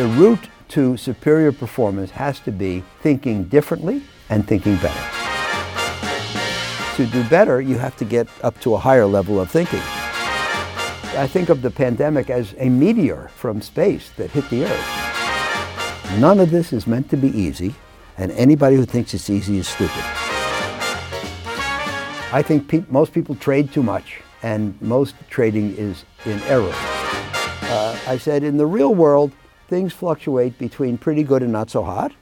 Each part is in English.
The route to superior performance has to be thinking differently and thinking better. To do better, you have to get up to a higher level of thinking. I think of the pandemic as a meteor from space that hit the earth. None of this is meant to be easy, and anybody who thinks it's easy is stupid. I think pe- most people trade too much, and most trading is in error. Uh, I said, in the real world, things fluctuate between pretty good and not so hot,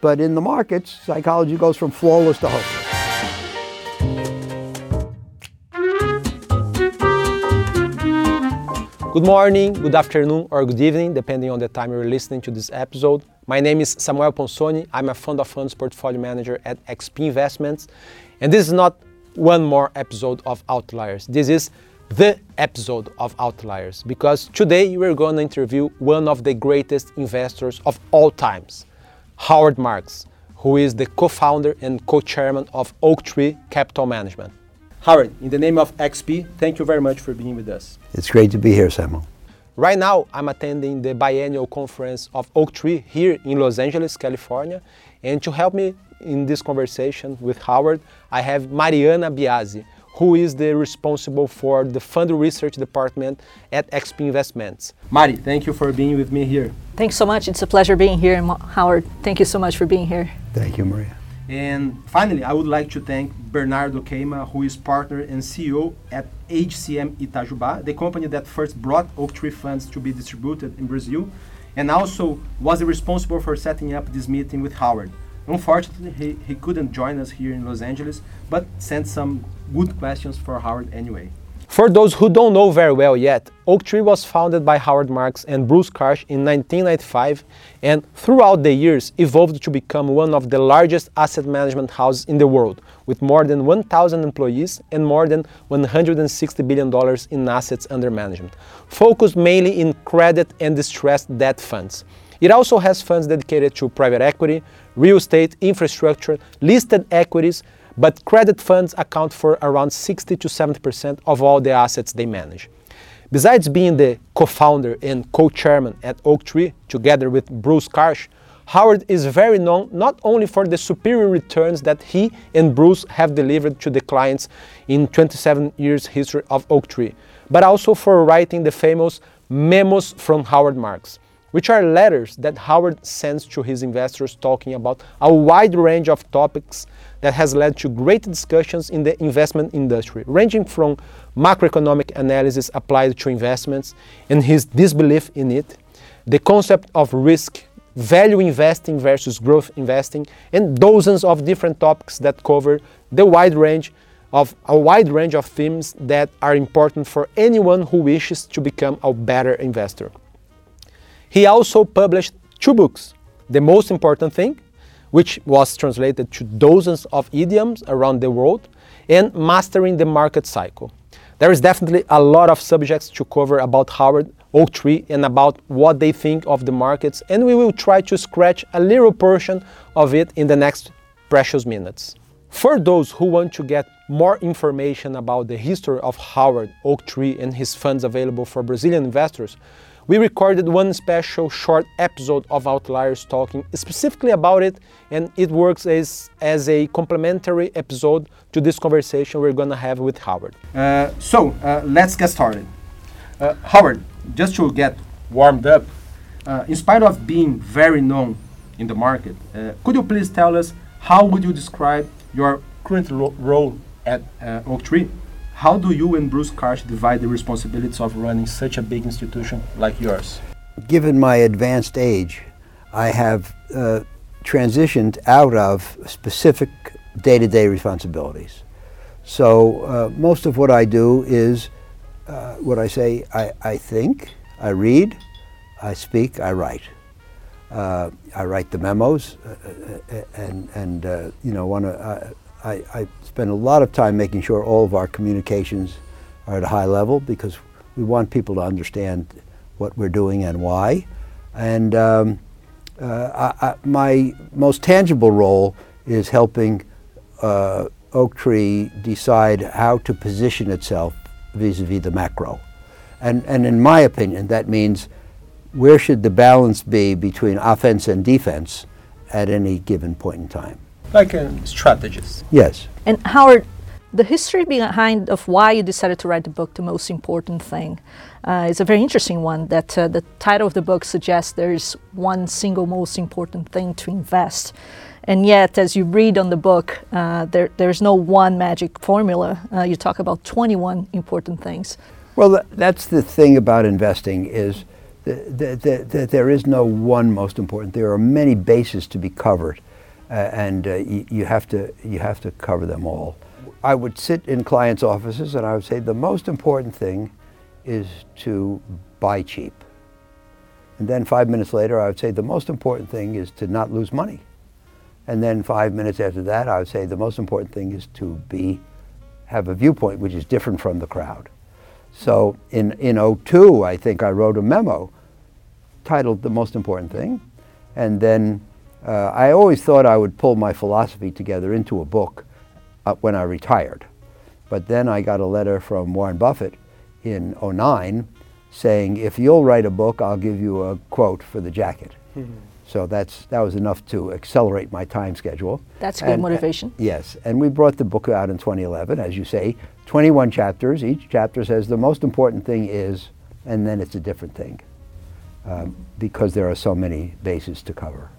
but in the markets, psychology goes from flawless to hopeless. Good morning, good afternoon, or good evening, depending on the time you're listening to this episode. My name is Samuel Ponsoni. I'm a fund of funds portfolio manager at XP Investments. And this is not one more episode of Outliers. This is the episode of Outliers because today we're going to interview one of the greatest investors of all times, Howard Marks, who is the co founder and co chairman of Oaktree Capital Management. Howard, in the name of XP, thank you very much for being with us. It's great to be here, Samuel. Right now, I'm attending the biennial conference of Oaktree here in Los Angeles, California. And to help me in this conversation with Howard, I have Mariana Biasi, who is the responsible for the fund research department at XP Investments. Mari, thank you for being with me here. Thanks so much. It's a pleasure being here. And Howard, thank you so much for being here. Thank you, Maria. And finally, I would like to thank Bernardo Queima, who is partner and CEO at HCM Itajuba, the company that first brought Oaktree funds to be distributed in Brazil, and also was responsible for setting up this meeting with Howard. Unfortunately, he, he couldn't join us here in Los Angeles, but sent some good questions for Howard anyway. For those who don't know very well yet, Oaktree was founded by Howard Marks and Bruce Karsh in 1995 and throughout the years evolved to become one of the largest asset management houses in the world with more than 1,000 employees and more than $160 billion in assets under management, focused mainly in credit and distressed debt funds. It also has funds dedicated to private equity, real estate, infrastructure, listed equities, but credit funds account for around 60 to 70% of all the assets they manage. Besides being the co founder and co chairman at Oaktree, together with Bruce Karsh, Howard is very known not only for the superior returns that he and Bruce have delivered to the clients in 27 years history of Oaktree, but also for writing the famous Memos from Howard Marks which are letters that Howard sends to his investors talking about a wide range of topics that has led to great discussions in the investment industry, ranging from macroeconomic analysis applied to investments and his disbelief in it, the concept of risk, value investing versus growth investing, and dozens of different topics that cover the wide range of a wide range of themes that are important for anyone who wishes to become a better investor. He also published two books. The most important thing, which was translated to dozens of idioms around the world, and Mastering the Market Cycle. There is definitely a lot of subjects to cover about Howard Oaktree and about what they think of the markets, and we will try to scratch a little portion of it in the next precious minutes. For those who want to get more information about the history of Howard Oaktree and his funds available for Brazilian investors, we recorded one special short episode of Outliers talking specifically about it, and it works as, as a complementary episode to this conversation we're going to have with Howard. Uh, so, uh, let's get started. Uh, Howard, just to get warmed up, uh, in spite of being very known in the market, uh, could you please tell us how would you describe your current ro role at uh, Oaktree? How do you and Bruce Karsh divide the responsibilities of running such a big institution like yours? Given my advanced age, I have uh, transitioned out of specific day to day responsibilities. So uh, most of what I do is uh, what I say I, I, think, I read, I speak, I write. Uh, I write the memos uh, uh, and, and you know, want to I, I spend a lot of time making sure all of our communications are at a high level because we want people to understand what we're doing and why. And um, uh, I, I, my most tangible role is helping uh, Oaktree decide how to position itself vis-a-vis the macro. And, and in my opinion, that means where should the balance be between offense and defense at any given point in time. Like a strategist. Yes. And Howard, the history behind of why you decided to write the book, The Most Important Thing, uh, is a very interesting one. That uh, the title of the book suggests there is one single most important thing to invest. And yet, as you read on the book, uh, there, there's no one magic formula. Uh, you talk about 21 important things. Well, th- that's the thing about investing is that, that, that, there is no one most important. There are many bases to be covered, uh, and uh, you, you, have to, you have to cover them all. I would sit in clients' offices and I would say the most important thing is to buy cheap. And then five minutes later, I would say the most important thing is to not lose money. And then five minutes after that, I would say the most important thing is to be, have a viewpoint which is different from the crowd. So in, in 02, I think I wrote a memo titled The Most Important Thing. And then uh, I always thought I would pull my philosophy together into a book uh, when I retired. But then I got a letter from Warren Buffett in 09 saying, if you'll write a book, I'll give you a quote for the jacket. Mm-hmm. So that's, that was enough to accelerate my time schedule. That's good and, motivation. Uh, yes, and we brought the book out in 2011, as you say, 21 chapters. Each chapter says the most important thing is, and then it's a different thing, um, because there are so many bases to cover.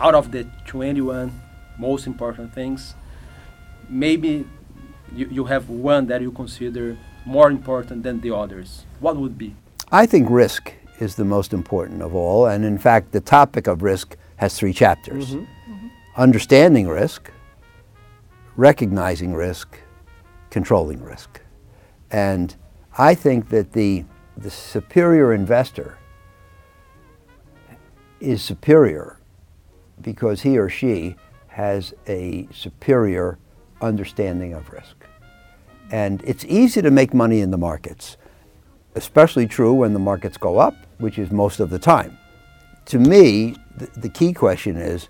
Out of the 21 most important things, maybe you, you have one that you consider more important than the others. What would be? I think risk is the most important of all. And in fact, the topic of risk has three chapters mm-hmm. Mm-hmm. understanding risk, recognizing risk, controlling risk. And I think that the, the superior investor is superior because he or she has a superior understanding of risk. And it's easy to make money in the markets especially true when the markets go up, which is most of the time. To me, the, the key question is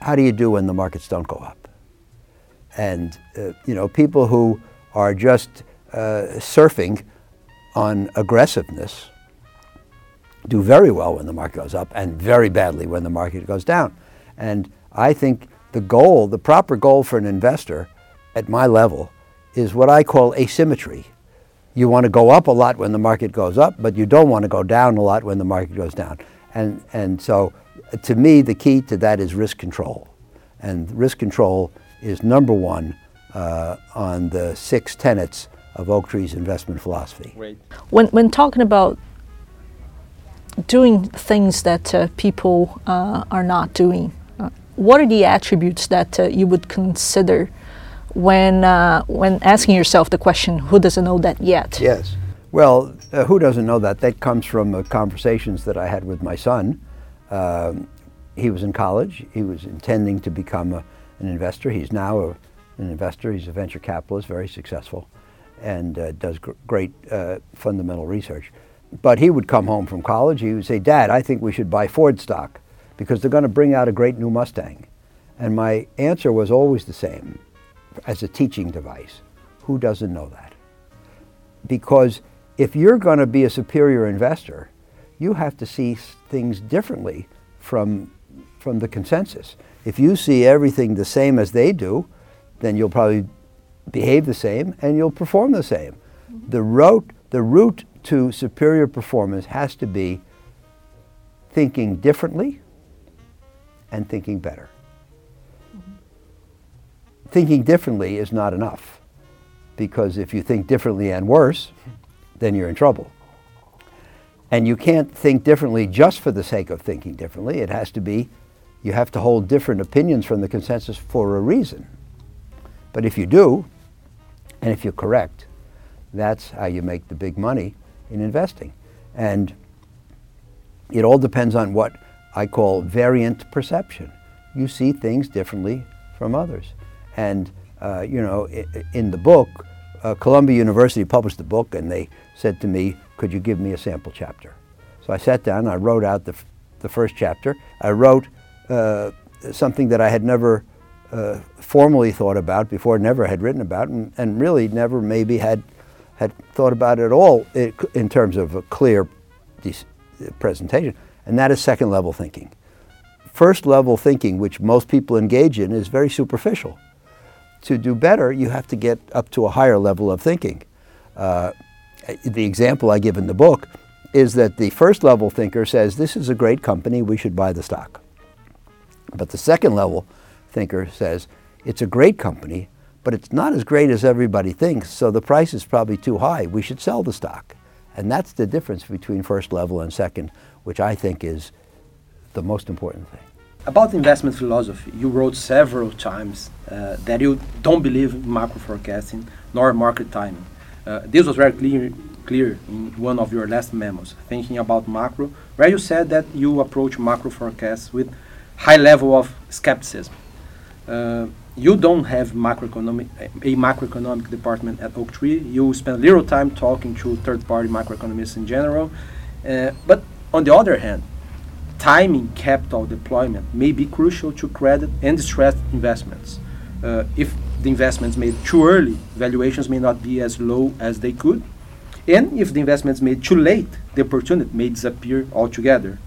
how do you do when the markets don't go up? And, uh, you know, people who are just uh, surfing on aggressiveness do very well when the market goes up and very badly when the market goes down. And I think the goal, the proper goal for an investor at my level, is what I call asymmetry you want to go up a lot when the market goes up, but you don't want to go down a lot when the market goes down. And, and so, to me, the key to that is risk control. And risk control is number one uh, on the six tenets of Oaktree's investment philosophy. When, when talking about doing things that uh, people uh, are not doing, uh, what are the attributes that uh, you would consider when uh, when asking yourself the question, who doesn't know that yet? Yes. Well, who doesn't know that? That comes from conversations that I had with my son. Um, he was in college. He was intending to become a, an investor. He's now a, an investor. He's a venture capitalist, very successful, and does gr- great fundamental research. But he would come home from college. He would say, "Dad, I think we should buy Ford stock because they're going to bring out a great new Mustang." And my answer was always the same as a teaching device. Who doesn't know that? Because if you're going to be a superior investor, you have to see things differently from, from the consensus. If you see everything the same as they do, then you'll probably behave the same and you'll perform the same. Mm-hmm. The, route, the route to superior performance has to be thinking differently and thinking better mm-hmm. thinking differently is not enough. Because if you think differently and worse, then you're in trouble. And you can't think differently just for the sake of thinking differently. It has to be, you have to hold different opinions from the consensus for a reason. But if you do, and if you're correct, that's how you make the big money in investing. And it all depends on what I call variant perception. You see things differently from others. And, uh, you know, in the book, uh, Columbia University published the book and they said to me, could you give me a sample chapter? So I sat down, I wrote out the, the first chapter. I wrote uh, something that I had never uh, formally thought about before, never had written about, and, and really never maybe had, had thought about it at all in terms of a clear presentation, and that is second level thinking. First level thinking, which most people engage in, is very superficial. To do better, you have to get up to a higher level of thinking. Uh, the example I give in the book is that the first level thinker says, This is a great company, we should buy the stock. But the second level thinker says, It's a great company, but it's not as great as everybody thinks, so the price is probably too high. We should sell the stock. And that's the difference between first level and second, which I think is the most important thing. About investment philosophy, you wrote several times uh, that you don't believe in macro forecasting nor market timing. Uh, this was very clear, clear in one of your last memos, thinking about macro, where you said that you approach macro forecasts with high level of skepticism. Uh, you don't have macroeconomic a macroeconomic department at Oaktree. You spend little time talking to third-party macroeconomists in general. Uh, but on the other hand, timing capital deployment may be crucial to credit and distressed investments. Uh, if the investments made too early, valuations may not be as low as they could. And if the investments made too late, the opportunity may disappear altogether.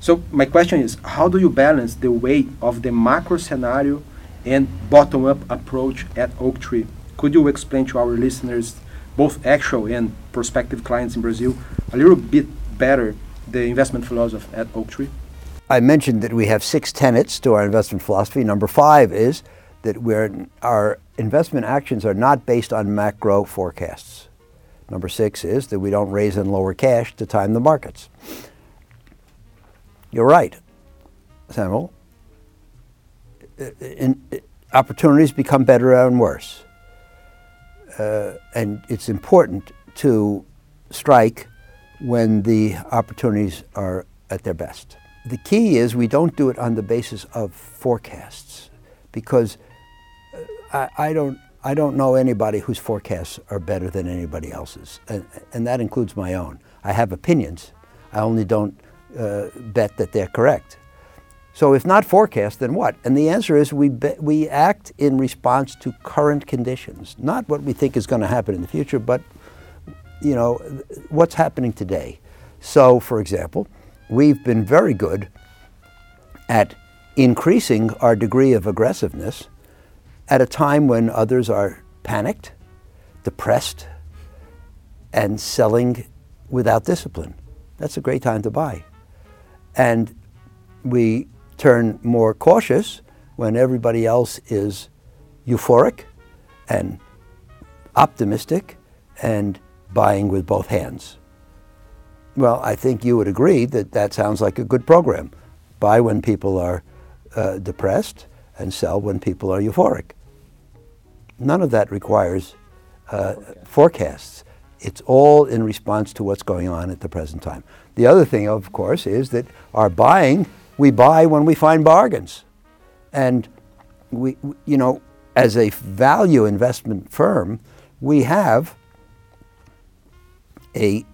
So my question is, how do you balance the weight of the macro scenario and bottom-up approach at Oaktree. Could you explain to our listeners, both actual and prospective clients in Brazil, a little bit better the investment philosophy at Oaktree? I mentioned that we have six tenets to our investment philosophy. Number five is that our investment actions are not based on macro forecasts. Number six is that we don't raise and lower cash to time the markets. You're right, Samuel in, opportunities become better and worse. Uh, and it's important to strike when the opportunities are at their best. The key is we don't do it on the basis of forecasts because uh, I, I don't, I don't know anybody whose forecasts are better than anybody else's, and, and that includes my own. I have opinions. I only don't uh, bet that they're correct. So if not forecast, then what? And the answer is we, be, we act in response to current conditions, not what we think is going to happen in the future, but you know, what's happening today. So, for example, we've been very good at increasing our degree of aggressiveness at a time when others are panicked, depressed, and selling without discipline. That's a great time to buy. And we turn more cautious when everybody else is euphoric and optimistic and buying with both hands. Well, I think you would agree that that sounds like a good program. Buy when people are uh, depressed and sell when people are euphoric. None of that requires uh, forecasts. It's all in response to what's going on at the present time. The other thing, of course, is that our buying we buy when we find bargains. And we, you know, as a value investment firm, we have a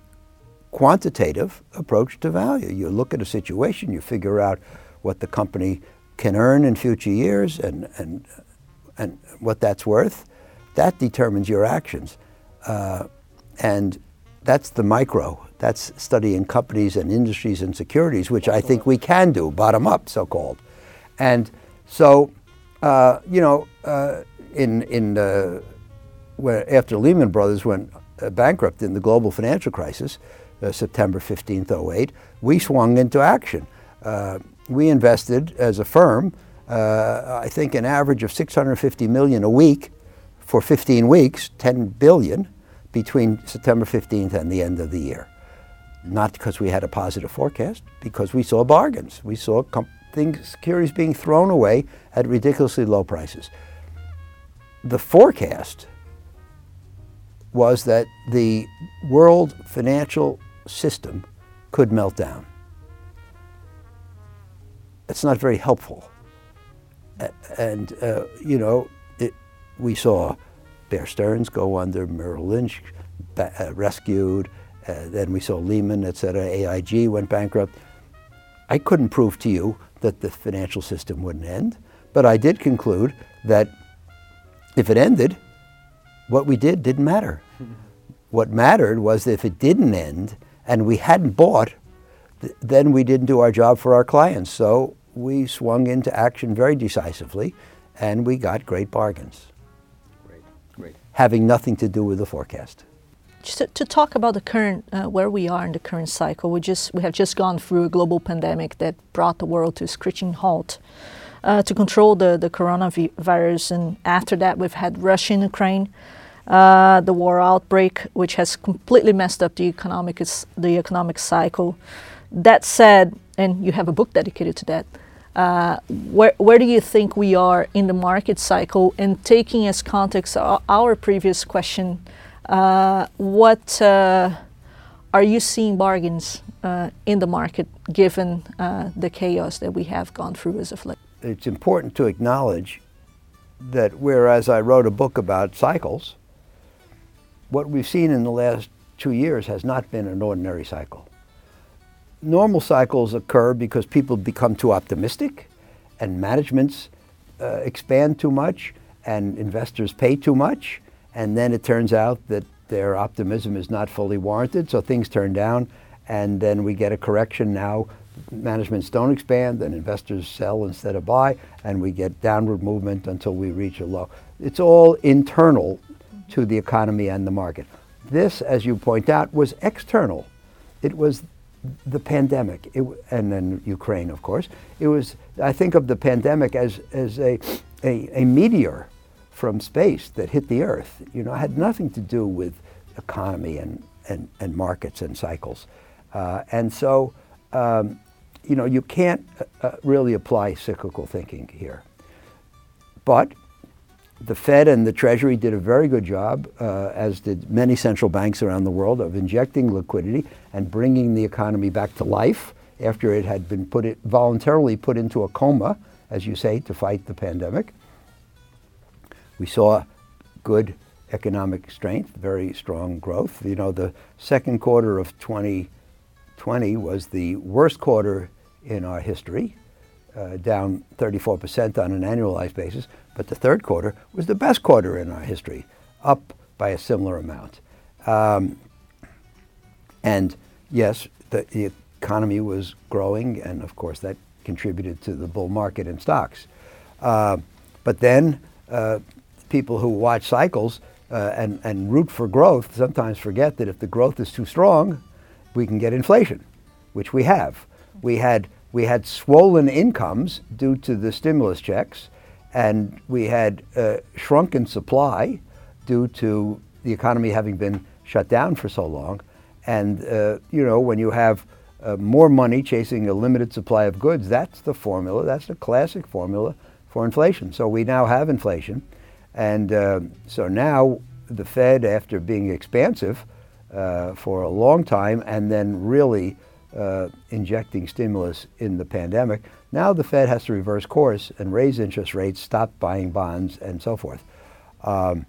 quantitative approach to value. You look at a situation, you figure out what the company can earn in future years and, and, and what that's worth. That determines your actions. Uh, and that's the micro. That's studying companies and industries and securities, which I think we can do, bottom up, so called. And so, uh, you know, uh, in, in, uh, where, after Lehman Brothers went uh, bankrupt in the global financial crisis, uh, September 15th, 08, we swung into action. Uh, we invested as a firm, I think, an average of 650 million a week for 15 weeks, 10 billion between September 15th and the end of the year. Not because we had a positive forecast, because we saw bargains. We saw things, securities being thrown away at ridiculously low prices. The forecast was that the world financial system could melt down. It's not very helpful. And, uh, you know, it, we saw Bear Stearns go under, Merrill Lynch uh, rescued, uh, then we saw Lehman, et cetera, AIG went bankrupt. I couldn't prove to you that the financial system wouldn't end, but I did conclude that if it ended, what we did didn't matter. what mattered was if it didn't end and we hadn't bought, th- then we didn't do our job for our clients. So we swung into action very decisively, and we got great bargains, Great, great. having nothing to do with the forecast. To, to talk about the current, uh, where we are in the current cycle, we just we have just gone through a global pandemic that brought the world to a screeching halt. Uh, to control the, the coronavirus, and after that, we've had Russia and Ukraine, uh, the war outbreak, which has completely messed up the economic the economic cycle. That said, and you have a book dedicated to that. Uh, where, where do you think we are in the market cycle? And taking as context our, our previous question, uh, what uh, are you seeing bargains uh, in the market given uh, the chaos that we have gone through as of late? It's important to acknowledge that whereas I wrote a book about cycles, what we've seen in the last two years has not been an ordinary cycle. Normal cycles occur because people become too optimistic and managements uh, expand too much and investors pay too much and then it turns out that their optimism is not fully warranted, so things turn down, and then we get a correction now. Managements don't expand, and investors sell instead of buy, and we get downward movement until we reach a low. It's all internal to the economy and the market. This, as you point out, was external. It was the pandemic, it, and then Ukraine, of course. It was, I think of the pandemic as, as a, a, a meteor from space that hit the earth. You know, had nothing to do with economy and, and, and markets and cycles. Uh, and so, um, you know, you can't uh, uh, really apply cyclical thinking here. But the Fed and the Treasury did a very good job, uh, as did many central banks around the world, of injecting liquidity and bringing the economy back to life after it had been put it, voluntarily put into a coma, as you say, to fight the pandemic. We saw good economic strength, very strong growth. You know, the second quarter of 2020 was the worst quarter in our history, uh, down 34% on an annualized basis. But the third quarter was the best quarter in our history, up by a similar amount. Um, and yes, the, the economy was growing, and of course that contributed to the bull market in stocks. Uh, but then uh, people who watch cycles uh, and, and root for growth sometimes forget that if the growth is too strong, we can get inflation, which we have. We had, we had swollen incomes due to the stimulus checks, and we had uh, shrunken supply due to the economy having been shut down for so long. And, uh, you know, when you have uh, more money chasing a limited supply of goods, that's the formula, that's the classic formula for inflation. So we now have inflation. And uh, so now the Fed, after being expansive uh, for a long time and then really uh, injecting stimulus in the pandemic, now the Fed has to reverse course and raise interest rates, stop buying bonds, and so forth. Um,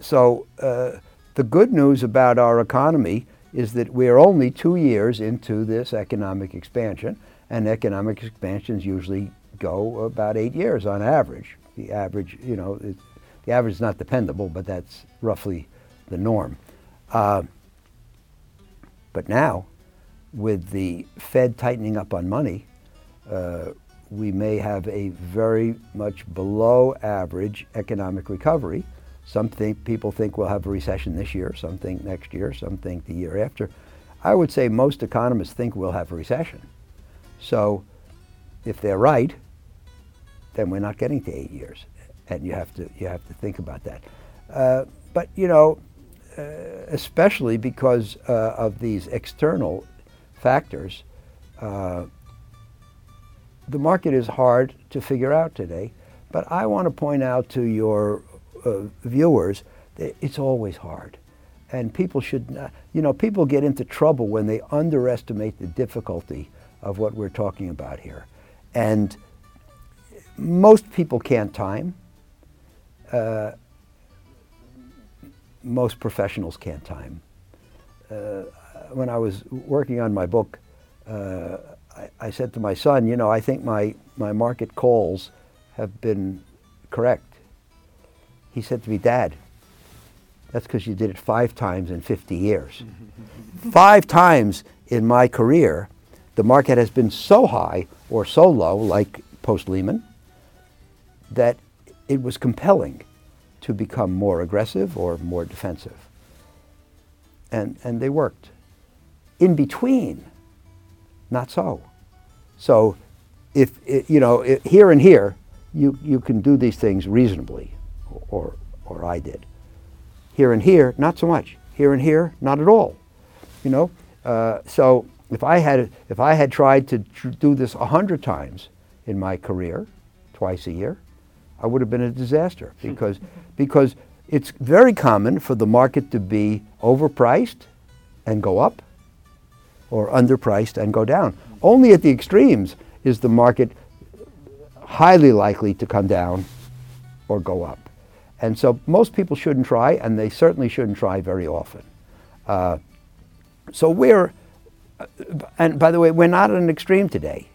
so uh, the good news about our economy is that we're only two years into this economic expansion, and economic expansions usually go about eight years on average the average, you know, it, the average is not dependable, but that's roughly the norm. Uh, but now, with the Fed tightening up on money, uh, we may have a very much below average economic recovery. Some think, people think we'll have a recession this year, some think next year, some think the year after. I would say most economists think we'll have a recession. So if they're right, then we're not getting to eight years, and you have to you have to think about that. Uh, but you know, uh, especially because uh, of these external factors, uh, the market is hard to figure out today. But I want to point out to your uh, viewers that it's always hard. And people should, not, you know, people get into trouble when they underestimate the difficulty of what we're talking about here. And most people can't time. Uh, most professionals can't time. Uh, when I was working on my book, uh, I, I, said to my son, you know, I think my, my market calls have been correct. He said to me, Dad, That's because you did it five times in 50 years. five times in my career, the market has been so high or so low, like post Lehman, that it was compelling to become more aggressive or more defensive. And, and they worked. In between, not so. So, if, you know, here and here, you, you can do these things reasonably, or, or I did. Here and here, not so much. Here and here, not at all. You know, uh, so if I had if I had tried to tr- do this a hundred times in my career, twice a year, I would have been a disaster because because it's very common for the market to be overpriced and go up, or underpriced and go down. Only at the extremes is the market highly likely to come down or go up. And so most people shouldn't try, and they certainly shouldn't try very often. Uh, so we're, uh, and by the way, we're not at an extreme today,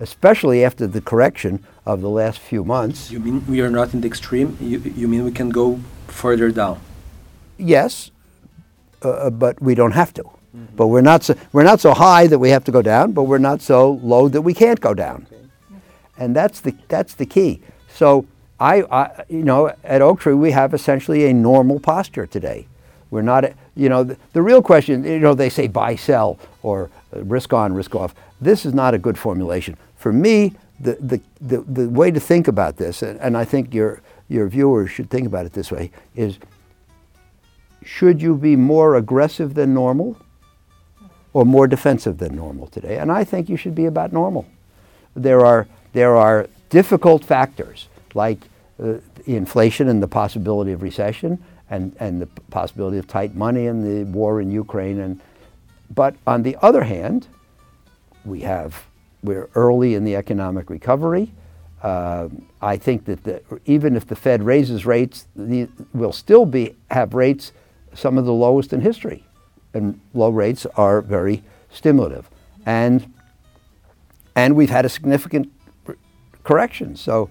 especially after the correction of the last few months. You mean we are not in the extreme? You, you mean we can go further down? Yes, uh, uh but we don't have to. Mm-hmm. But we're not, so, we're not so high that we have to go down, but we're not so low that we can't go down. Okay. And that's the, that's the key. So I, I, you know, at Oaktree, we have essentially a normal posture today. We're not, you know, the, the real question, you know, they say buy, sell, or risk on, risk off. This is not a good formulation. For me, the, the, the, the way to think about this, and, and I think your, your viewers should think about it this way, is should you be more aggressive than normal or more defensive than normal today? And I think you should be about normal. There are, there are difficult factors like uh, inflation and the possibility of recession and, and the possibility of tight money and the war in Ukraine. And, but on the other hand, we have, we're early in the economic recovery. Uh, I think that the, even if the Fed raises rates, the, we'll still be, have rates some of the lowest in history. And low rates are very stimulative. And, and we've had a significant correction. So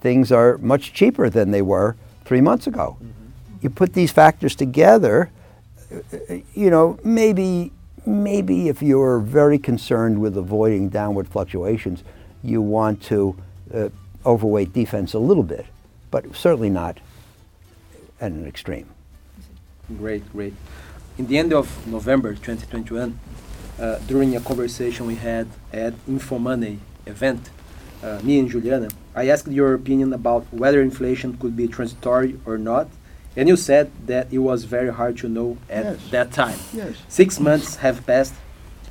things are much cheaper than they were three months ago. Mm-hmm. You put these factors together, uh, you know, maybe maybe if you're very concerned with avoiding downward fluctuations, you want to uh, overweight defense a little bit, but certainly not at an extreme. Great, great. In the end of November 2021, uh, during a conversation we had at InfoMoney event, uh, me and Juliana, I asked your opinion about whether inflation could be transitory or not, and you said that it was very hard to know at yes. that time. Yes. Six months have passed,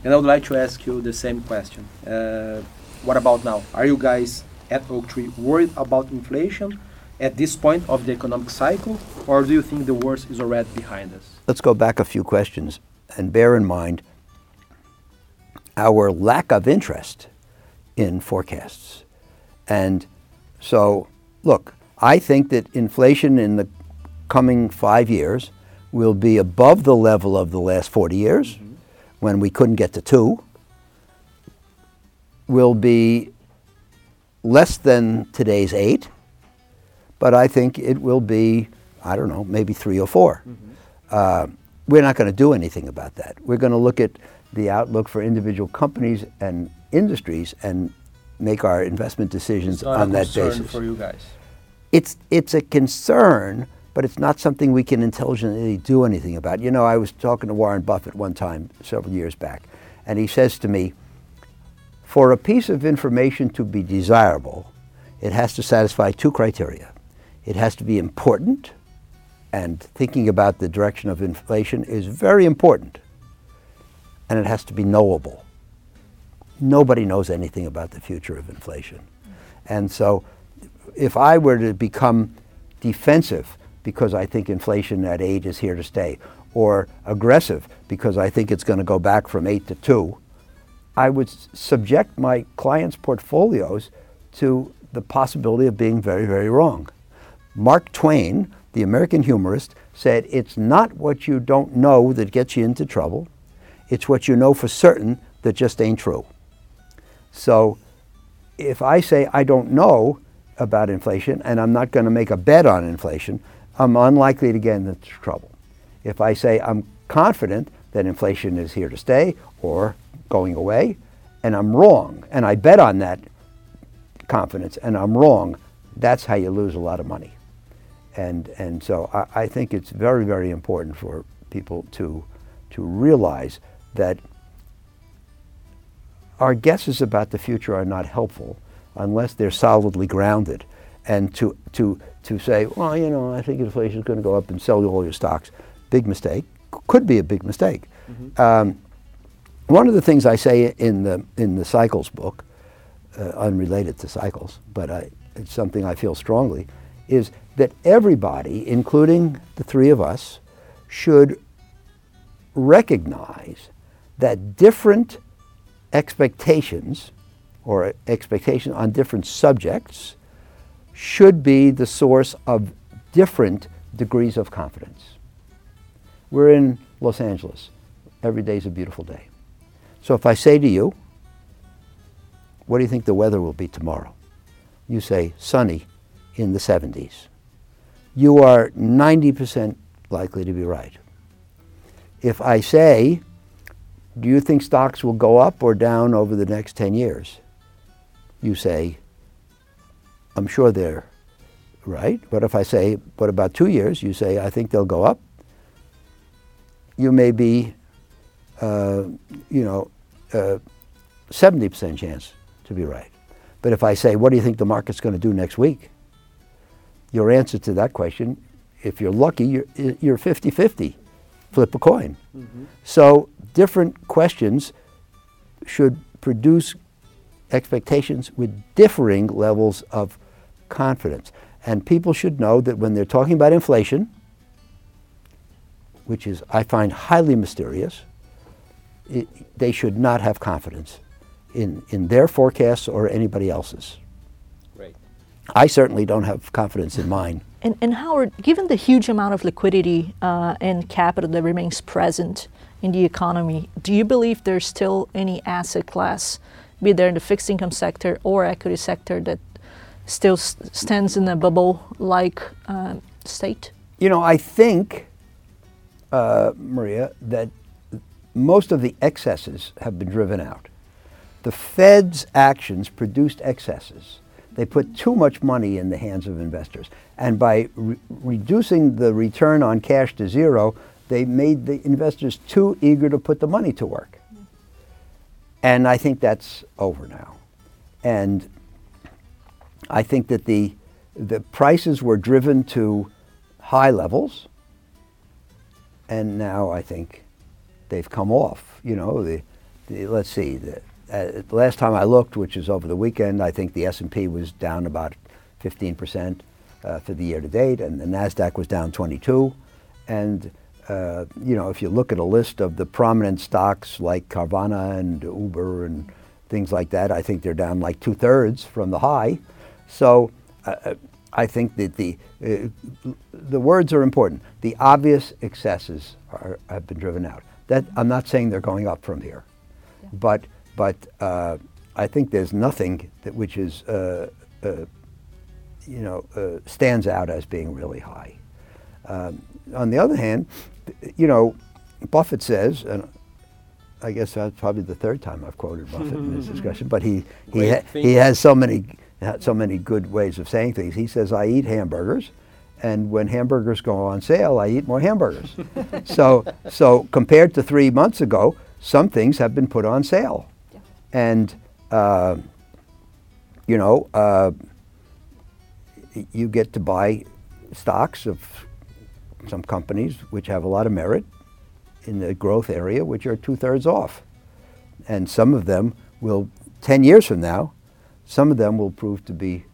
and I would like to ask you the same question. Uh, what about now? Are you guys at Oaktree worried about inflation at this point of the economic cycle, or do you think the worst is already behind us? Let's go back a few questions and bear in mind our lack of interest in forecasts. And so, look, I think that inflation in the coming five years will be above the level of the last 40 years mm-hmm. when we couldn't get to two, will be less than today's eight, but I think it will be, I don't know, maybe three or 4 mm-hmm. uh, we're not going to do anything about that. We're going to look at the outlook for individual companies and industries and make our investment decisions on that basis. for you guys. It's it's a concern, but it's not something we can intelligently do anything about. You know, I was talking to Warren Buffett one time several years back, and he says to me, "For a piece of information to be desirable, it has to satisfy two criteria. It has to be important." And thinking about the direction of inflation is very important. And it has to be knowable nobody knows anything about the future of inflation. And so if I were to become defensive because I think inflation at 8 is here to stay, or aggressive because I think it's going to go back from 8 to 2, I would subject my clients' portfolios to the possibility of being very, very wrong. Mark Twain, the American humorist, said, It's not what you don't know that gets you into trouble, it's what you know for certain that just ain't true. So if I say I don't know about inflation and I'm not going to make a bet on inflation, I'm unlikely to get into trouble. If I say I'm confident that inflation is here to stay or going away, and I'm wrong, and I bet on that confidence, and I'm wrong, that's how you lose a lot of money. And, and so I, I think it's very, very important for people to, to realize that our guesses about the future are not helpful unless they're solidly grounded. And to, to, to say, well, you know, I think inflation is going to go up and sell you all your stocks, big mistake, could be a big mistake. Mm-hmm. Um, one of the things I say in the, in the cycles book, uh, unrelated to cycles, but I, it's something I feel strongly, is that everybody, including the three of us, should recognize that different expectations or expectations on different subjects should be the source of different degrees of confidence. We're in Los Angeles. Every day is a beautiful day. So if I say to you, what do you think the weather will be tomorrow? You say sunny in the 70s. You are 90% likely to be right. If I say, do you think stocks will go up or down over the next 10 years? You say, I'm sure they're right. But if I say, what about two years? You say, I think they'll go up. You may be, uh, you know, uh, 70% chance to be right. But if I say, what do you think the market's going to do next week? Your answer to that question, if you're lucky, you're, you're 50-50. Flip a coin. Mm-hmm. So different questions should produce expectations with differing levels of confidence. And people should know that when they're talking about inflation, which is, I find, highly mysterious, it, they should not have confidence in, in their forecasts or anybody else's. Right. I certainly don't have confidence in mine. And, and Howard, given the huge amount of liquidity uh, and capital that remains present in the economy, do you believe there's still any asset class, be there in the fixed income sector or equity sector, that still stands in a bubble-like uh, state? You know, I think, uh, Maria, that most of the excesses have been driven out. The Fed's actions produced excesses. They put too much money in the hands of investors. And by re- reducing the return on cash to zero, they made the investors too eager to put the money to work. And I think that's over now. And I think that the, the prices were driven to high levels, and now I think they've come off. You know, the, the let's see, the, uh, last time I looked, which is over the weekend, I think the S&P was down about 15 percent uh, for the year to date, and the Nasdaq was down 22. And uh, you know, if you look at a list of the prominent stocks like Carvana and Uber and things like that, I think they're down like two thirds from the high. So uh, uh, I think that the uh, the words are important. The obvious excesses are, have been driven out. That I'm not saying they're going up from here, yeah. but but uh, I think there's nothing that which is uh, uh, you know stands out as being really high. Um, on the other hand, you know, Buffett says, and I guess that's probably the third time I've quoted Buffett in this discussion, but he he ha- he has so many so many good ways of saying things. He says, "I eat hamburgers." And when hamburgers go on sale, I eat more hamburgers. so, so compared to three months ago, some things have been put on sale, yeah. and uh, you know, uh, you get to buy stocks of some companies which have a lot of merit in the growth area, which are two thirds off. And some of them will, 10 years from now, some of them will prove to be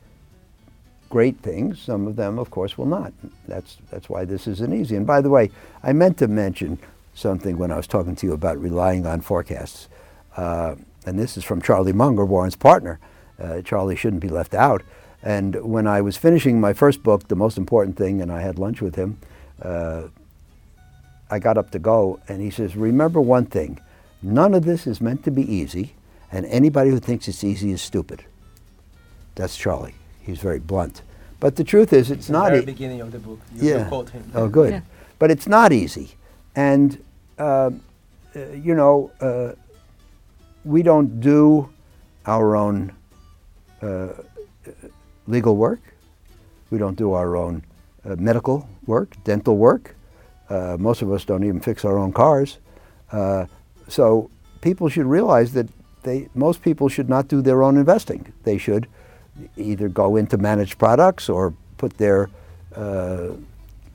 great things. Some of them, of course, will not. That's, that's why this isn't easy. And by the way, I meant to mention something when I was talking to you about relying on forecasts. Uh, and this is from Charlie Munger, Warren's partner. Uh, Charlie shouldn't be left out. And when I was finishing my first book, The Most Important Thing, and I had lunch with him, uh, I got up to go, and he says, Remember one thing none of this is meant to be easy, and anybody who thinks it's easy is stupid. That's Charlie. He's very blunt. But the truth is, it's the not. very e- beginning of the book. You, you yeah. quote him. Oh, good. Yeah. But it's not easy. And, uh, uh, you know, uh, we don't do our own uh, legal work. We don't do our own uh, medical work, dental work. Uh, most of us don't even fix our own cars. Uh, so people should realize that they, most people should not do their own investing. They should either go into managed products or put their uh,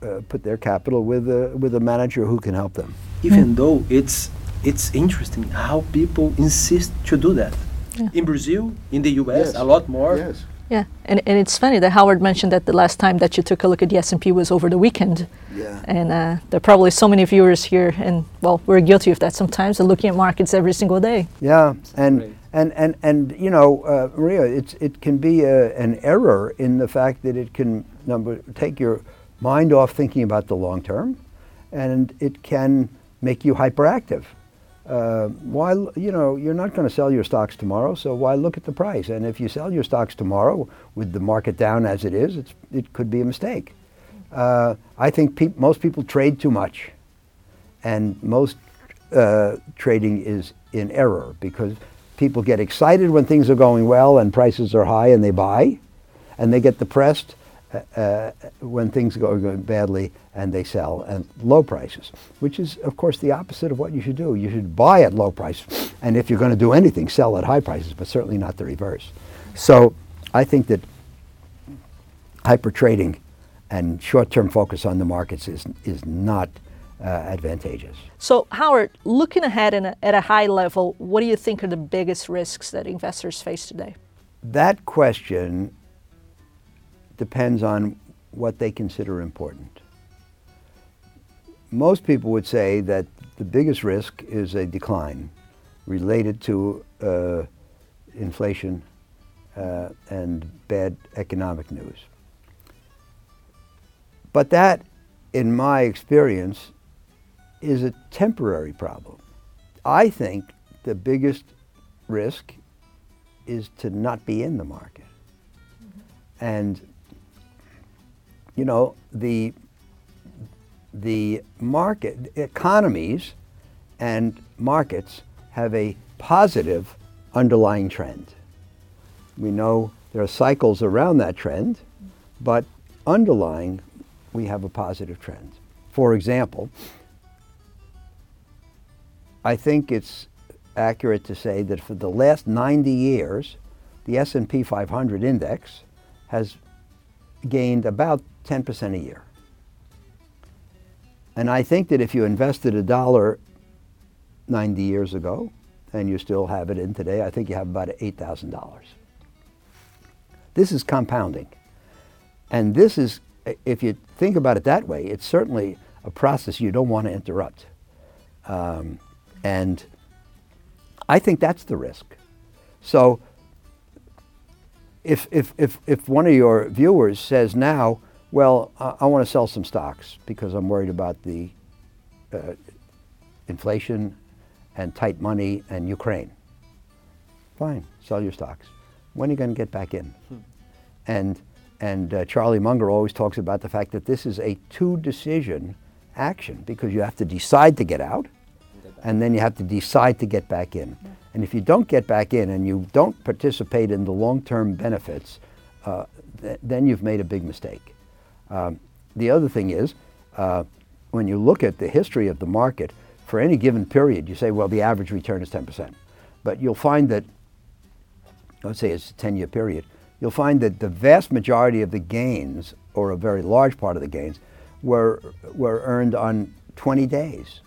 uh, put their capital with a with a manager who can help them. Even though it's it's interesting how people insist to do that. Yeah. In Brazil, in the U.S., Yes. a lot more. Yes. Yeah, and, and it's funny that Howard mentioned that the last time that you took a look at the S&P was over the weekend. Yeah. And uh, there are probably so many viewers here, and well, we're guilty of that sometimes, of looking at markets every single day. Yeah, and Great. And and and you know, uh, Maria, it's it can be a, an error in the fact that it can number take your mind off thinking about the long term, and it can make you hyperactive. Uh, why, you know, you're not going to sell your stocks tomorrow, so why look at the price? And if you sell your stocks tomorrow with the market down as it is, it's, it could be a mistake. Uh, I think peop most people trade too much and most uh, trading is in error because people get excited when things are going well and prices are high and they buy, and they get depressed uh, uh, when things go badly and they sell at low prices, which is of course the opposite of what you should do. You should buy at low price, and if you're going to do anything, sell at high prices, but certainly not the reverse. So I think that hyper trading and short-term focus on the markets is is not uh, advantageous. So, Howard, looking ahead in a, at a high level, what do you think are the biggest risks that investors face today? That question depends on what they consider important. Most people would say that the biggest risk is a decline related to uh, inflation uh, and bad economic news. But that, in my experience, is a temporary problem. I think the biggest risk is to not be in the market. And you know, the the market economies and markets have a positive underlying trend. We know there are cycles around that trend, but underlying we have a positive trend. For example, I think it's accurate to say that for the last 90 years, the S&P 500 index has gained about 10% a year. And I think that if you invested a dollar 90 years ago and you still have it in today, I think you have about $8,000. This is compounding. And this is, if you think about it that way, it's certainly a process you don't want to interrupt. Um, and I think that's the risk. So if, if, if, if one of your viewers says now, well, I, I want to sell some stocks because I'm worried about the uh, inflation and tight money and Ukraine. Fine, sell your stocks. When are you going to get back in? And, and uh, Charlie Munger always talks about the fact that this is a two decision action because you have to decide to get out and then you have to decide to get back in. And if you don't get back in and you don't participate in the long term benefits, uh, th- then you've made a big mistake. Um, the other thing is, uh, when you look at the history of the market, for any given period, you say, well, the average return is 10%. But you'll find that, let's say it's a 10 year period, you'll find that the vast majority of the gains, or a very large part of the gains, were, were earned on 20 days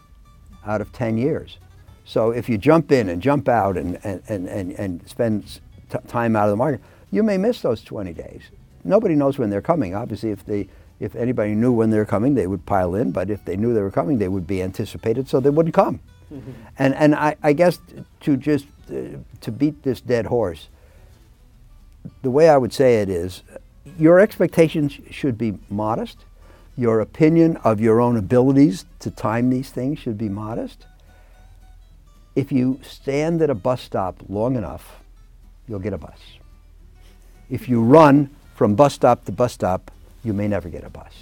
out of 10 years. So if you jump in and jump out and, and, and, and, and spend t- time out of the market, you may miss those 20 days. Nobody knows when they're coming. Obviously, if, they, if anybody knew when they're coming, they would pile in. But if they knew they were coming, they would be anticipated, so they wouldn't come. And, and I, I guess to just uh, to beat this dead horse, the way I would say it is, your expectations should be modest. Your opinion of your own abilities to time these things should be modest. If you stand at a bus stop long enough, you'll get a bus. If you run from bus stop to bus stop, you may never get a bus.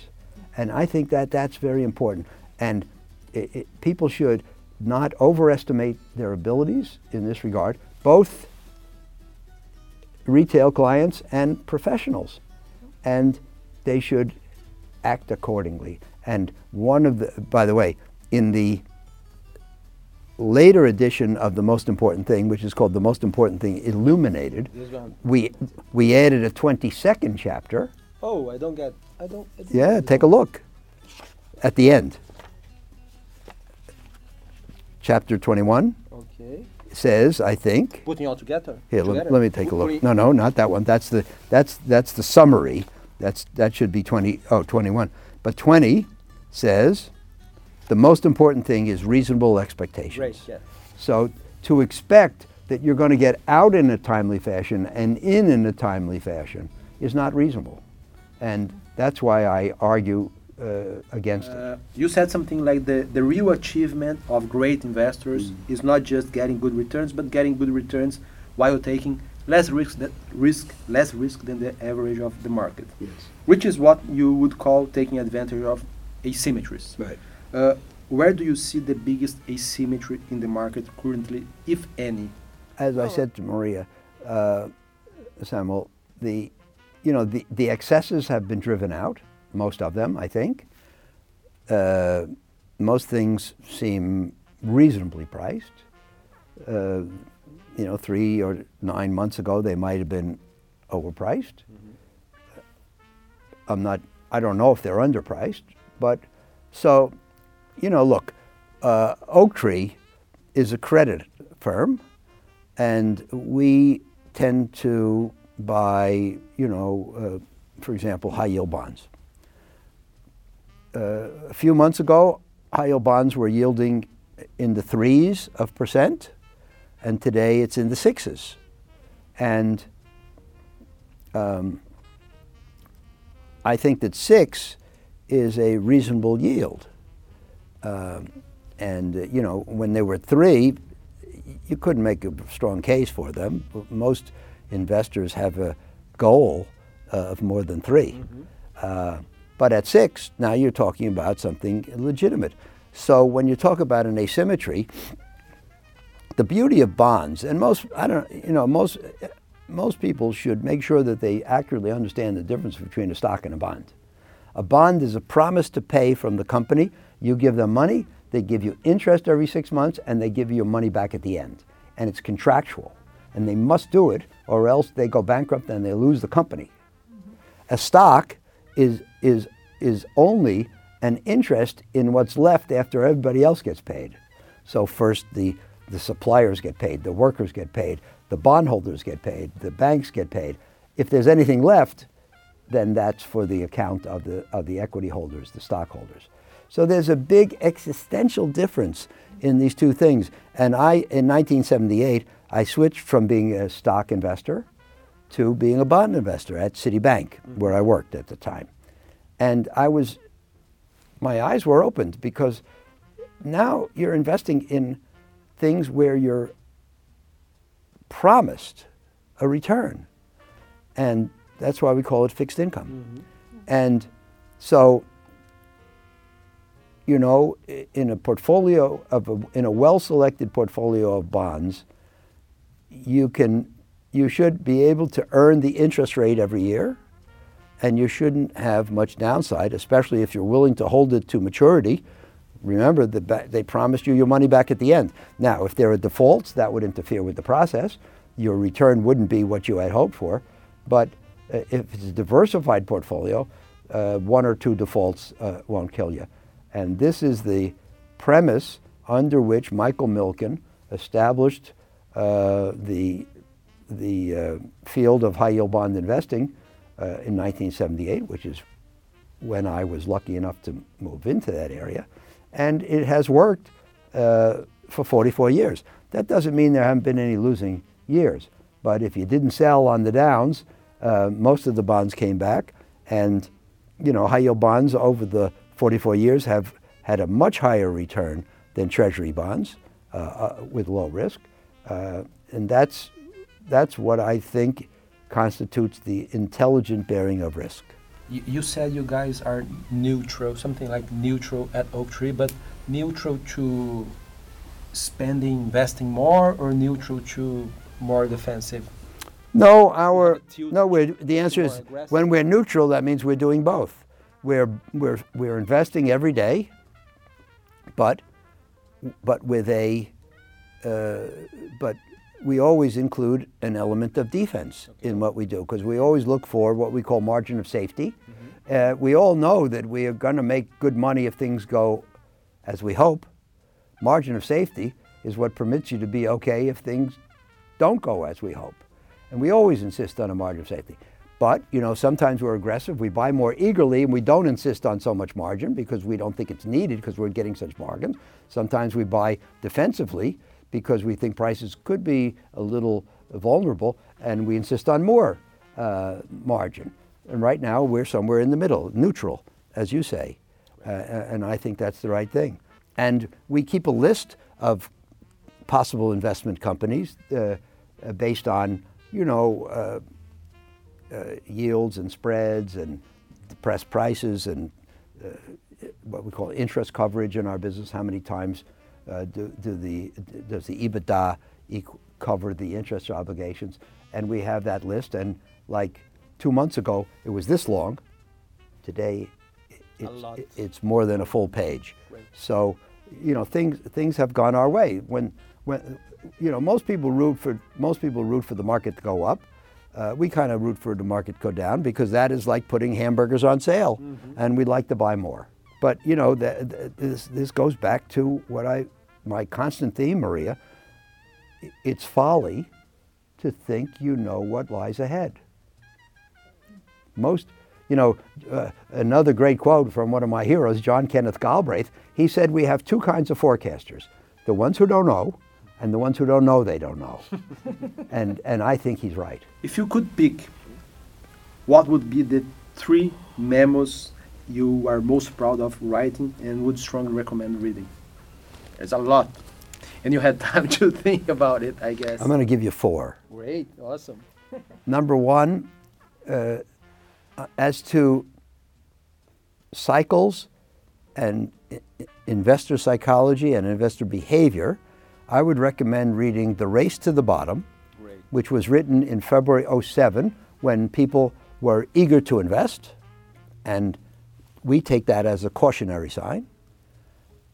And I think that that's very important. And it, it, people should not overestimate their abilities in this regard, both retail clients and professionals. And they should act accordingly. And one of the, by the way, in the later edition of the most important thing, which is called the most important thing illuminated, we we added a 22nd chapter. Oh, I don't get. I don't. I don't yeah, take a look. At the end, chapter 21. Okay. Says, I think. Putting all together. Here, let, let, me take a look. No, no, not that one. That's the that's that's the summary. That's that should be 20. Oh, 21. But 20 says the most important thing is reasonable expectations. Right, yeah. So to expect that you're going to get out in a timely fashion and in in a timely fashion is not reasonable. And that's why I argue uh, against uh, it. You said something like the, the real achievement of great investors mm. is not just getting good returns, but getting good returns while taking less risk, that risk less risk than the average of the market. Yes. Which is what you would call taking advantage of asymmetries. Right. Uh, where do you see the biggest asymmetry in the market currently, if any? As I said to Maria, uh, Samuel, the, you know, the, the excesses have been driven out, most of them, I think. Uh, most things seem reasonably priced. Uh, you know, three or nine months ago, they might have been overpriced. Mm-hmm. I'm not, I don't know if they're underpriced, but so you know, look, uh, Oaktree is a credit firm, and we tend to buy, you know, uh, for example, high yield bonds. Uh, a few months ago, high yield bonds were yielding in the threes of percent, and today it's in the sixes. And um, I think that six is a reasonable yield. Uh, and, uh, you know, when they were three, you couldn't make a strong case for them. Most investors have a goal uh, of more than 3 mm-hmm. uh, but at six, now you're talking about something legitimate. So when you talk about an asymmetry, the beauty of bonds, and most, I don't, you know, most, most people should make sure that they accurately understand the difference between a stock and a bond. A bond is a promise to pay from the company you give them money, they give you interest every six months, and they give you your money back at the end. And it's contractual. And they must do it, or else they go bankrupt and they lose the company. A stock is, is, is only an interest in what's left after everybody else gets paid. So first the, the suppliers get paid, the workers get paid, the bondholders get paid, the banks get paid. If there's anything left, then that's for the account of the, of the equity holders, the stockholders. So there's a big existential difference in these two things. And I, in 1978, I switched from being a stock investor to being a bond investor at Citibank, mm-hmm. where I worked at the time. And I was, my eyes were opened because now you're investing in things where you're promised a return. And that's why we call it fixed income. Mm-hmm. And so you know, in a portfolio of a, in a well-selected portfolio of bonds, you can you should be able to earn the interest rate every year, and you shouldn't have much downside, especially if you're willing to hold it to maturity. Remember that they promised you your money back at the end. Now, if there are defaults, that would interfere with the process. Your return wouldn't be what you had hoped for. But uh, if it's a diversified portfolio, uh, one or two defaults uh, won't kill you. And this is the premise under which Michael Milken established uh, the, the uh, field of high yield bond investing uh, in 1978, which is when I was lucky enough to move into that area. And it has worked uh, for 44 years. That doesn't mean there haven't been any losing years. But if you didn't sell on the downs, uh, most of the bonds came back. And, you know, high yield bonds over the 44 years have had a much higher return than Treasury bonds uh, uh, with low risk. Uh, and that's, that's what I think constitutes the intelligent bearing of risk. You, you said you guys are neutral, something like neutral at Oaktree, but neutral to spending, investing more, or neutral to more defensive? No, our no. We're, the answer is aggressive? when we're neutral. That means we're doing both. We're we're we're investing every day, but but with a uh, but we always include an element of defense in what we do because we always look for what we call margin of safety. Uh, we all know that we are going to make good money if things go as we hope. Margin of safety is what permits you to be okay if things don't go as we hope. And we always insist on a margin of safety. But, you know, sometimes we're aggressive, we buy more eagerly, and we don't insist on so much margin because we don't think it's needed because we're getting such bargains. Sometimes we buy defensively because we think prices could be a little vulnerable, and we insist on more uh, margin. And right now, we're somewhere in the middle, neutral, as you say. Uh, and I think that's the right thing. And we keep a list of possible investment companies uh, uh, based on, you know, uh, uh, yields and spreads and depressed prices and uh, what we call interest coverage in our business. How many times uh, do, do the, does the EBITDA equ- cover the interest obligations? And we have that list. And like two months ago, it was this long. Today, it's, it's more than a full page. Right. So, you know, things things have gone our way. When when you know most people root for most people root for the market to go up. Uh, we kind of root for the market to go down because that is like putting hamburgers on sale, and we'd like to buy more. But you know, th- th- this this goes back to what I my constant theme, Maria. It's folly to think you know what lies ahead. Most, you know, uh, another great quote from one of my heroes, John Kenneth Galbraith. He said, "We have two kinds of forecasters: the ones who don't know, and the ones who don't know they don't know." and and I think he's right. If you could pick, what would be the three memos you are most proud of writing and would strongly recommend reading? There's a lot, and you had time to think about it, I guess. I'm going to give you four. Great, awesome. Number one, uh, as to cycles and investor psychology and investor behavior, I would recommend reading The Race to the Bottom, Great. which was written in February 07 when people were eager to invest. And we take that as a cautionary sign.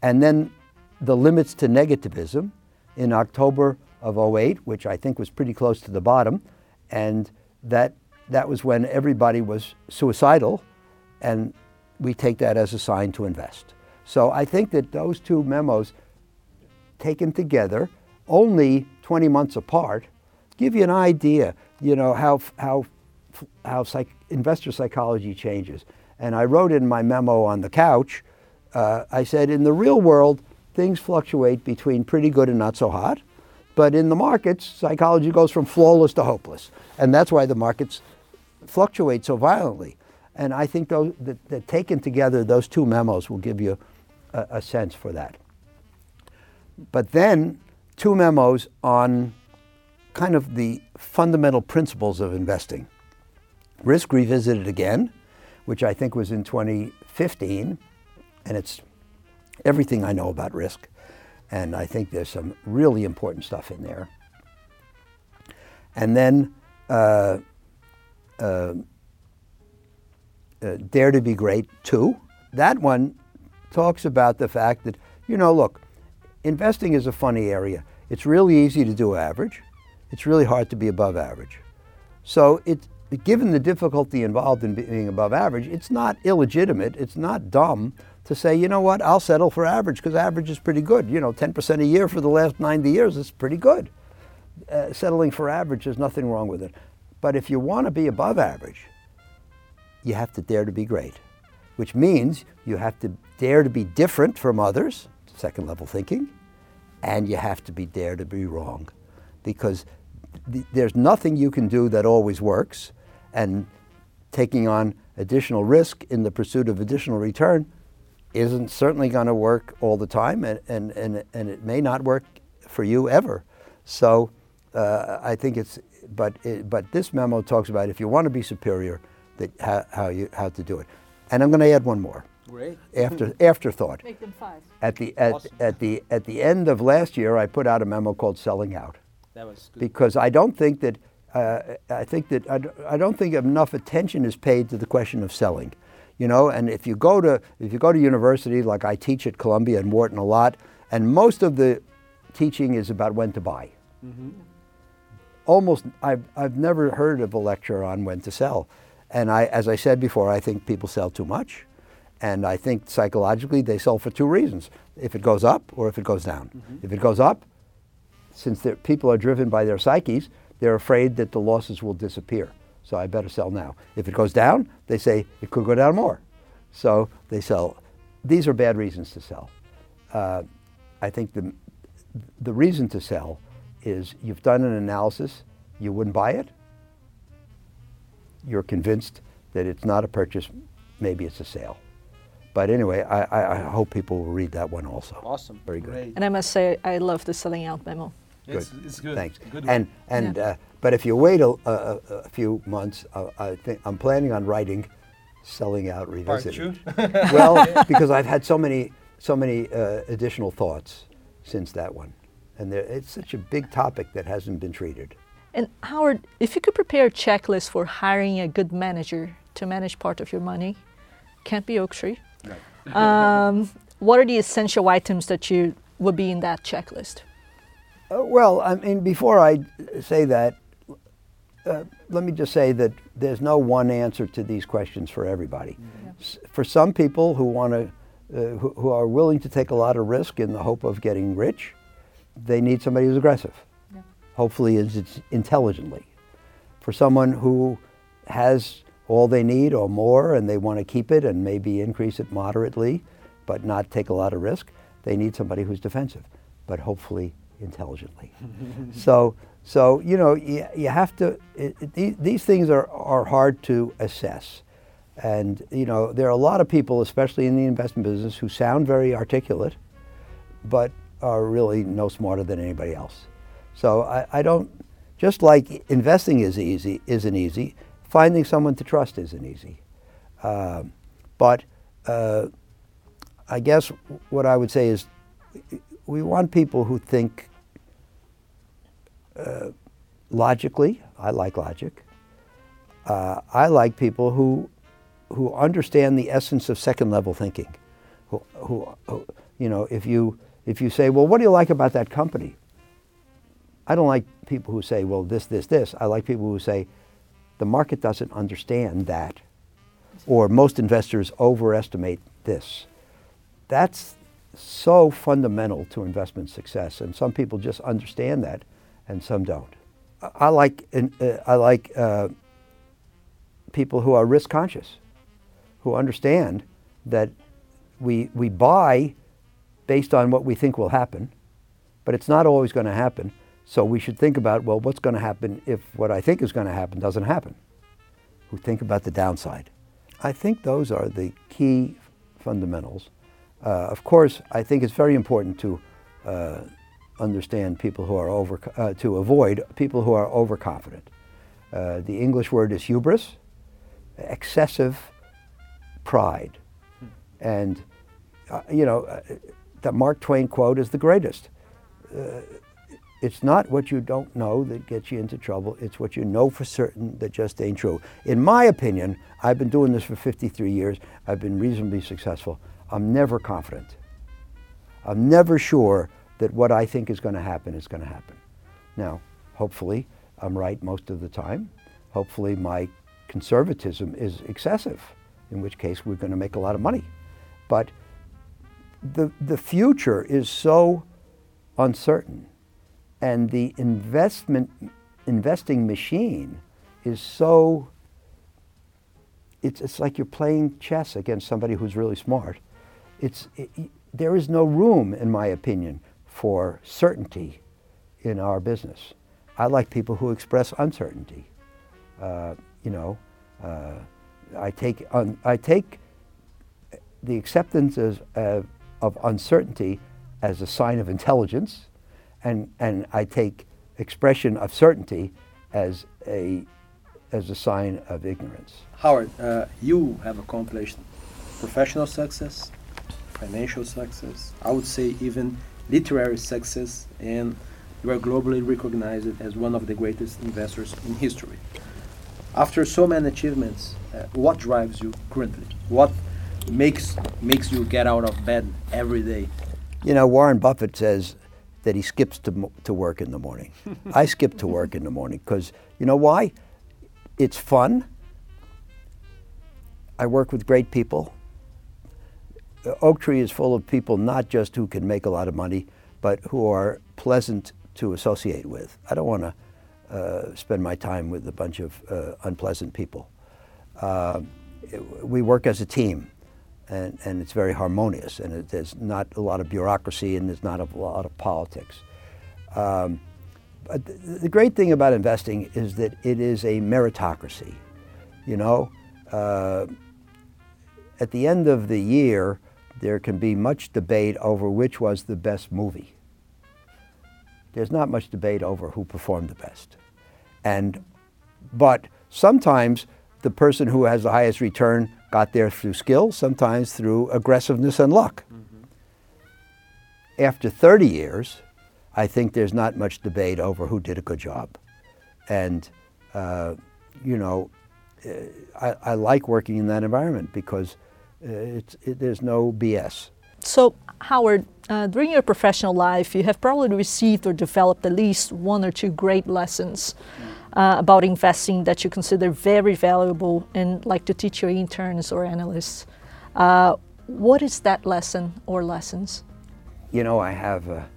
And then The Limits to Negativism in October of 08, which I think was pretty close to the bottom. And that, that was when everybody was suicidal. And we take that as a sign to invest. So I think that those two memos taken together, only 20 months apart, give you an idea, you know, how, how, how psych, investor psychology changes. And I wrote in my memo on the couch, uh, I said, in the real world, things fluctuate between pretty good and not so hot. But in the markets, psychology goes from flawless to hopeless. And that's why the markets fluctuate so violently. And I think those, that, that taken together, those two memos will give you a, a sense for that. But then, two memos on kind of the fundamental principles of investing. Risk Revisited Again, which I think was in 2015, and it's everything I know about risk. And I think there's some really important stuff in there. And then uh, uh, uh, Dare to Be Great 2. That one talks about the fact that, you know, look, investing is a funny area. It's really easy to do average. It's really hard to be above average. So it, given the difficulty involved in being above average, it's not illegitimate, it's not dumb to say, you know what, I'll settle for average because average is pretty good. You know, 10% a year for the last 90 years is pretty good. Uh, settling for average, there's nothing wrong with it. But if you want to be above average, you have to dare to be great, which means you have to dare to be different from others, second level thinking, and you have to be dare to be wrong because th- there's nothing you can do that always works and taking on additional risk in the pursuit of additional return isn't certainly going to work all the time and, and, and, and it may not work for you ever so uh, I think it's, but, it, but this memo talks about if you want to be superior, that how, how, you, how to do it. And I'm going to add one more. Great. After, afterthought. Make them five. At the, at, Awesome. at, the, at the end of last year, I put out a memo called Selling Out That was good. because I don't think that uh, I think that I, I don't think enough attention is paid to the question of selling. You know, and if you go to if you go to university, like I teach at Columbia and Wharton a lot, and most of the teaching is about when to buy. Mm-hmm. Almost, I've I've never heard of a lecture on when to sell, and I, as I said before, I think people sell too much, and I think psychologically they sell for two reasons: if it goes up or if it goes down. Mm-hmm. If it goes up, since people are driven by their psyches, they're afraid that the losses will disappear. So I better sell now. If it goes down, they say it could go down more. So they sell. These are bad reasons to sell. Uh, I think the, the reason to sell is you've done an analysis, you wouldn't buy it, you're convinced that it's not a purchase, maybe it's a sale. But anyway, I, I, I hope people will read that one also. Awesome. Very good. Great. And I must say, I love the selling out memo. It's, it's good. Thanks. Good and and Yeah. uh, but if you wait a, a, a- a few months, uh, I think I'm planning on writing, selling out Part revisited. two. well, because I've had so many so many uh, additional thoughts since that one, and there, it's such a big topic that hasn't been treated. And Howard, if you could prepare a checklist for hiring a good manager to manage part of your money, can't be Oaktree. Um, what are the essential items that you would be in that checklist? Uh, well, I mean, before I say that, uh, let me just say that there's no one answer to these questions for everybody. S- For some people who want to, uh, who, who are willing to take a lot of risk in the hope of getting rich, they need somebody who's aggressive. Yeah. Hopefully, is it's intelligently. For someone who has all they need or more, and they want to keep it and maybe increase it moderately, but not take a lot of risk, they need somebody who's defensive, but hopefully intelligently. so, so you know, you, you have to. It, it, these, things are, are hard to assess, and you know, there are a lot of people, especially in the investment business, who sound very articulate, but are really no smarter than anybody else. So I, I don't. Just like investing is easy, isn't easy. Finding someone to trust isn't easy. Um, but uh, I guess what I would say is we want people who think uh, logically. I like logic. Uh, I like people who who understand the essence of second level thinking. Who, who, who, you know, if you if you say, well, what do you like about that company? I don't like people who say, well, this, this, this. I like people who say, the market doesn't understand that, or most investors overestimate this. That's so fundamental to investment success, and some people just understand that, and some don't. I- like, uh, I like uh, people who are risk conscious, who understand that we, we buy based on what we think will happen, but it's not always going to happen. So we should think about, well, what's going to happen if what I think is going to happen doesn't happen? Who think about the downside. I think those are the key fundamentals. Uh, of course, I think it's very important to uh, understand people who are over, uh, to avoid people who are overconfident. Uh, the English word is hubris, excessive pride. And, uh, you know, uh, the Mark Twain quote is the greatest. Uh, it's not what you don't know that gets you into trouble. It's what you know for certain that just ain't true. In my opinion, I've been doing this for 53 years. I've been reasonably successful. I'm never confident. I'm never sure that what I think is going to happen is going to happen. Now, hopefully, I'm right most of the time. Hopefully, my conservatism is excessive, in which case we're going to make a lot of money. But the, the future is so uncertain, and the investment investing machine is so it's, it's like you're playing chess against somebody who's really smart. It's, it, there is no room, in my opinion, for certainty in our business. I like people who express uncertainty. Uh, you know, uh, I take un, I take the acceptance as, uh, of uncertainty as a sign of intelligence, and and I take expression of certainty as a, as a sign of ignorance. Howard, uh, you have accomplished professional success, financial success, I would say even literary success, and you are globally recognized as one of the greatest investors in history. After so many achievements, uh, what drives you currently? What makes makes you get out of bed every day? You know, Warren Buffett says that he skips to, to work in the morning. I skip to work in the morning because, you know why? It's fun. I work with great people. Oaktree is full of people not just who can make a lot of money, but who are pleasant to associate with. I don't want to uh, spend my time with a bunch of uh, unpleasant people. Uh, we work as a team, and, and it's very harmonious, and it, there's not a lot of bureaucracy and there's not a lot of politics. Um, but the, the, great thing about investing is that it is a meritocracy. You know, uh, at the end of the year, there can be much debate over which was the best movie. There's not much debate over who performed the best. And, but sometimes the person who has the highest return got there through skill, sometimes through aggressiveness and luck. Mm-hmm. After 30 years, I think there's not much debate over who did a good job. And, uh, you know, uh, I, I like working in that environment because uh, it's, it, there's no BS. So, Howard, uh, during your professional life, you have probably received or developed at least one or two great lessons uh, about investing that you consider very valuable and like to teach your interns or analysts. Uh, what is that lesson or lessons? You know, I have a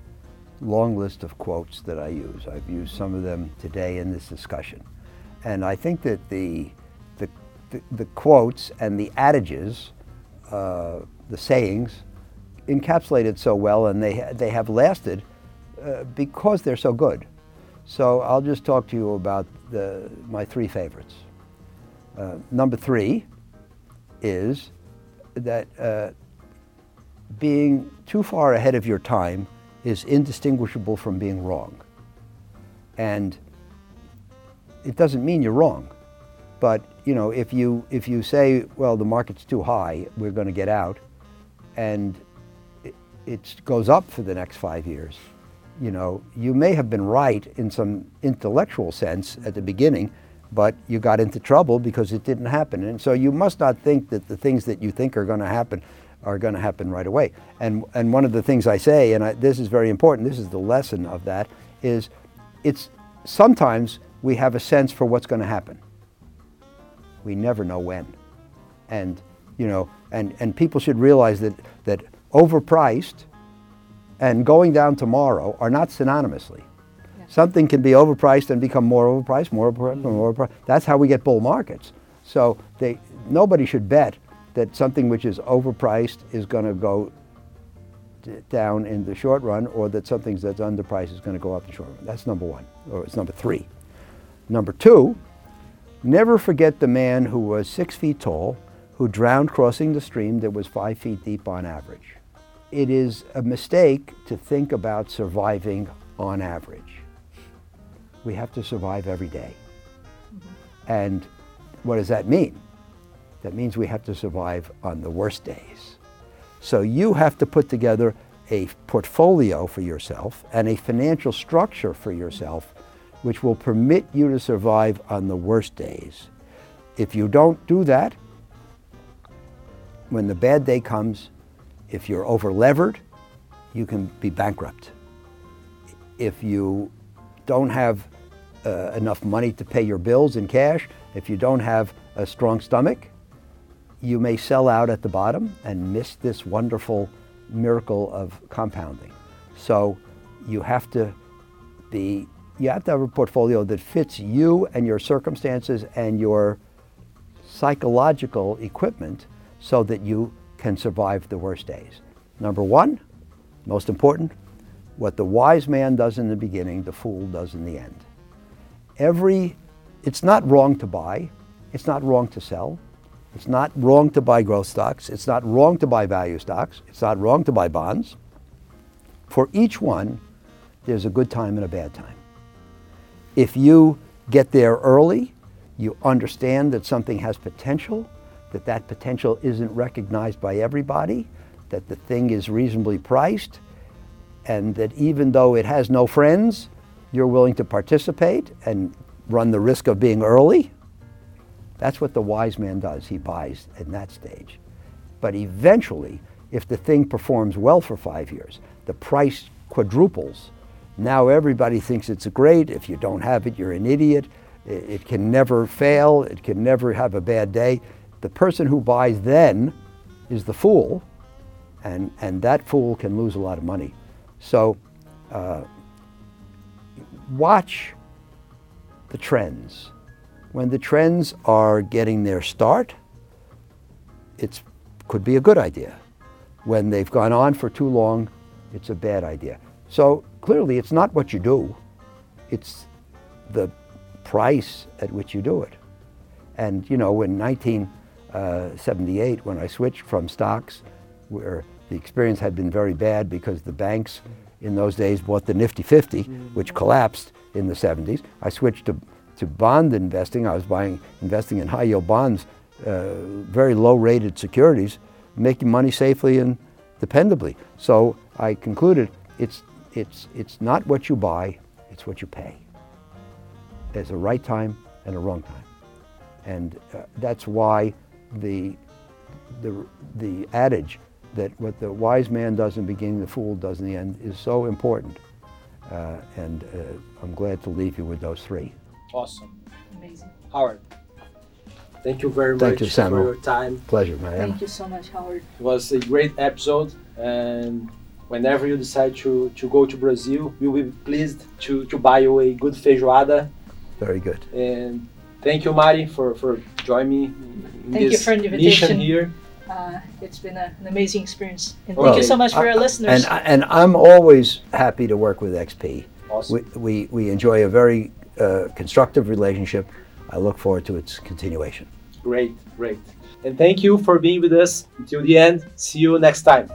long list of quotes that I use. I've used some of them today in this discussion. And I think that the, the, the, the quotes and the adages uh, the sayings encapsulated so well and they, they have lasted uh, because they're so good. So I'll just talk to you about the, my three favorites. Uh, number three is that uh, being too far ahead of your time is indistinguishable from being wrong. And it doesn't mean you're wrong. But you know, if you if you say, well, the market's too high, we're going to get out, and it, it goes up for the next five years, you know, you may have been right in some intellectual sense at the beginning, but you got into trouble because it didn't happen. And so you must not think that the things that you think are going to happen are going to happen right away. And and one of the things I say, and I, this is very important, this is the lesson of that, is it's sometimes we have a sense for what's going to happen we never know when. And, you know, and, and people should realize that, that overpriced and going down tomorrow are not synonymously. Yeah. Something can be overpriced and become more overpriced, more overpriced, mm-hmm. more overpriced. That's how we get bull markets. So they, nobody should bet that something which is overpriced is going to go down in the short run or that something that's underpriced is going to go up in the short run. That's number one, or it's number three. Number two, Never forget the man who was six feet tall, who drowned crossing the stream that was five feet deep on average. It is a mistake to think about surviving on average. We have to survive every day. And what does that mean? That means we have to survive on the worst days. So you have to put together a portfolio for yourself and a financial structure for yourself which will permit you to survive on the worst days. If you don't do that, when the bad day comes, if you're overlevered, you can be bankrupt. If you don't have uh, enough money to pay your bills in cash, if you don't have a strong stomach, you may sell out at the bottom and miss this wonderful miracle of compounding. So you have to be you have to have a portfolio that fits you and your circumstances and your psychological equipment so that you can survive the worst days. Number one, most important, what the wise man does in the beginning, the fool does in the end. Every, it's not wrong to buy, it's not wrong to sell, it's not wrong to buy growth stocks, it's not wrong to buy value stocks, it's not wrong to buy bonds. For each one, there's a good time and a bad time. If you get there early, you understand that something has potential, that that potential isn't recognized by everybody, that the thing is reasonably priced, and that even though it has no friends, you're willing to participate and run the risk of being early. That's what the wise man does. He buys in that stage. But eventually, if the thing performs well for five years, the price quadruples. Now everybody thinks it's great. If you don't have it, you're an idiot. It, can never fail. It can never have a bad day. The person who buys then is the fool, and, and that fool can lose a lot of money. So uh, watch the trends. When the trends are getting their start, it could be a good idea. When they've gone on for too long, it's a bad idea. So clearly, it's not what you do, it's the price at which you do it. And you know, in 1978, when I switched from stocks, where the experience had been very bad because the banks in those days bought the Nifty 50, which collapsed in the 70s. I switched to, to bond investing. I was buying, investing in high yield bonds, uh, very low rated securities, making money safely and dependably. So I concluded it's, it's, it's not what you buy, it's what you pay. There's a right time and a wrong time. And uh, that's why the, the, the adage that what the wise man does in the beginning, the fool does in the end, is so important. Uh, and uh, I'm glad to leave you with those three. Awesome. Amazing. Howard, thank you very Thank much you, Samuel. for your time. Pleasure, Marianne. Thank you so much, Howard. It was a great episode, and whenever you decide to, to go to Brazil, we'll be pleased to, to buy you a good feijoada. Very good. And thank you, Mari, for, for joining me in Thank you this for the mission invitation. here. Uh, it's been a, an amazing experience. And Well, thank you so much for I- our listeners. And, I- and I'm always happy to work with XP. Awesome. We, we, we enjoy a very uh, constructive relationship. I look forward to its continuation. Great, great. And thank you for being with us until the end. See you next time.